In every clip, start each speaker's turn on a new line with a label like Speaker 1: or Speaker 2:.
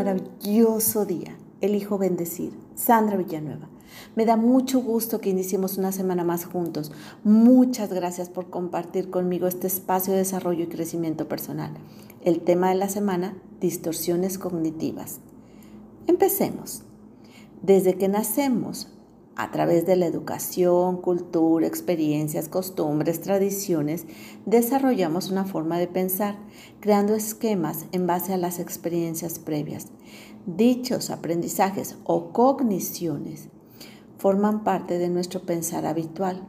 Speaker 1: maravilloso día. Elijo bendecir. Sandra Villanueva. Me da mucho gusto que iniciemos una semana más juntos. Muchas gracias por compartir conmigo este espacio de desarrollo y crecimiento personal. El tema de la semana, distorsiones cognitivas. Empecemos. Desde que nacemos, a través de la educación, cultura, experiencias, costumbres, tradiciones, desarrollamos una forma de pensar, creando esquemas en base a las experiencias previas. Dichos aprendizajes o cogniciones forman parte de nuestro pensar habitual.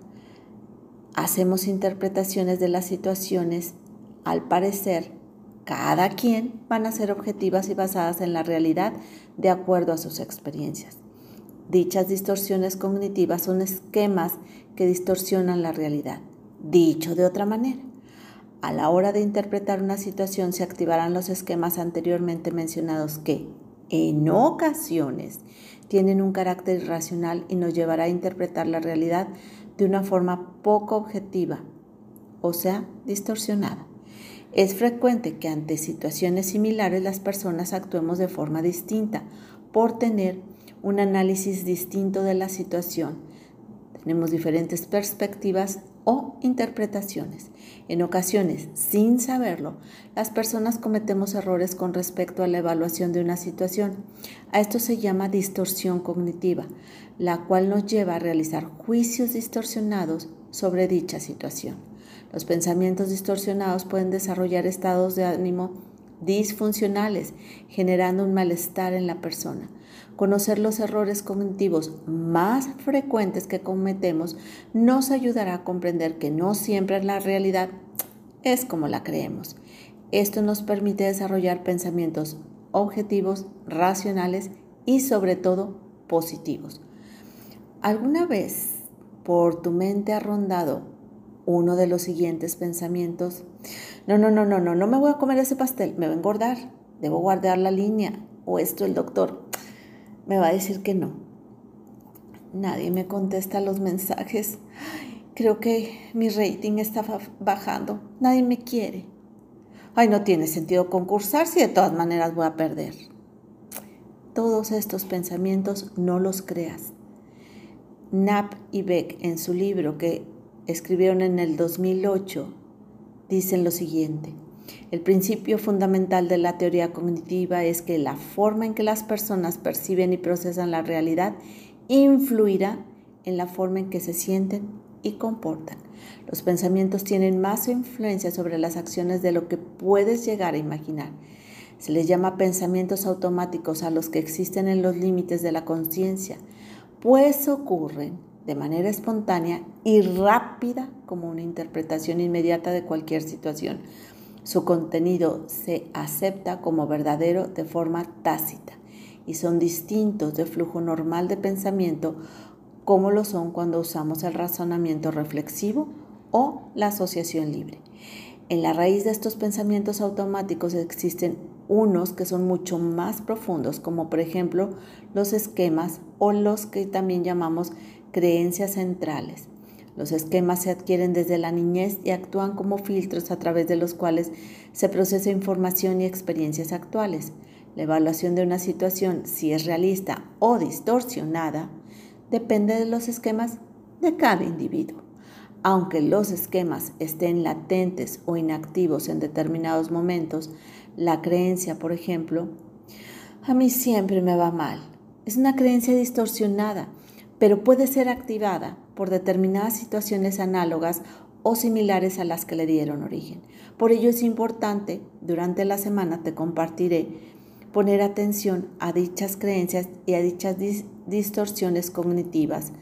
Speaker 1: Hacemos interpretaciones de las situaciones, al parecer, cada quien van a ser objetivas y basadas en la realidad de acuerdo a sus experiencias. Dichas distorsiones cognitivas son esquemas que distorsionan la realidad. Dicho de otra manera, a la hora de interpretar una situación se activarán los esquemas anteriormente mencionados que, en ocasiones, tienen un carácter irracional y nos llevará a interpretar la realidad de una forma poco objetiva, o sea, distorsionada. Es frecuente que ante situaciones similares las personas actuemos de forma distinta por tener un análisis distinto de la situación. Tenemos diferentes perspectivas o interpretaciones. En ocasiones, sin saberlo, las personas cometemos errores con respecto a la evaluación de una situación. A esto se llama distorsión cognitiva, la cual nos lleva a realizar juicios distorsionados sobre dicha situación. Los pensamientos distorsionados pueden desarrollar estados de ánimo disfuncionales, generando un malestar en la persona. Conocer los errores cognitivos más frecuentes que cometemos nos ayudará a comprender que no siempre la realidad es como la creemos. Esto nos permite desarrollar pensamientos objetivos, racionales y sobre todo positivos. ¿Alguna vez por tu mente ha rondado uno de los siguientes pensamientos? No, no, no, no, no, no me voy a comer ese pastel, me va a engordar, debo guardar la línea o esto el doctor me va a decir que no. Nadie me contesta los mensajes. Creo que mi rating está bajando. Nadie me quiere. Ay, no tiene sentido concursar si de todas maneras voy a perder. Todos estos pensamientos no los creas. Knapp y Beck en su libro que escribieron en el 2008 dicen lo siguiente. El principio fundamental de la teoría cognitiva es que la forma en que las personas perciben y procesan la realidad influirá en la forma en que se sienten y comportan. Los pensamientos tienen más influencia sobre las acciones de lo que puedes llegar a imaginar. Se les llama pensamientos automáticos a los que existen en los límites de la conciencia, pues ocurren de manera espontánea y rápida como una interpretación inmediata de cualquier situación. Su contenido se acepta como verdadero de forma tácita y son distintos del flujo normal de pensamiento como lo son cuando usamos el razonamiento reflexivo o la asociación libre. En la raíz de estos pensamientos automáticos existen unos que son mucho más profundos, como por ejemplo los esquemas o los que también llamamos creencias centrales. Los esquemas se adquieren desde la niñez y actúan como filtros a través de los cuales se procesa información y experiencias actuales. La evaluación de una situación, si es realista o distorsionada, depende de los esquemas de cada individuo. Aunque los esquemas estén latentes o inactivos en determinados momentos, la creencia, por ejemplo, a mí siempre me va mal, es una creencia distorsionada pero puede ser activada por determinadas situaciones análogas o similares a las que le dieron origen. Por ello es importante, durante la semana te compartiré, poner atención a dichas creencias y a dichas distorsiones cognitivas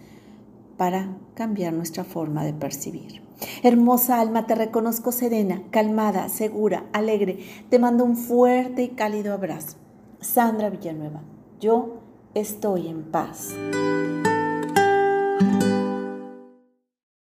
Speaker 1: para cambiar nuestra forma de percibir. Hermosa alma, te reconozco serena, calmada, segura, alegre. Te mando un fuerte y cálido abrazo. Sandra Villanueva, yo estoy en paz.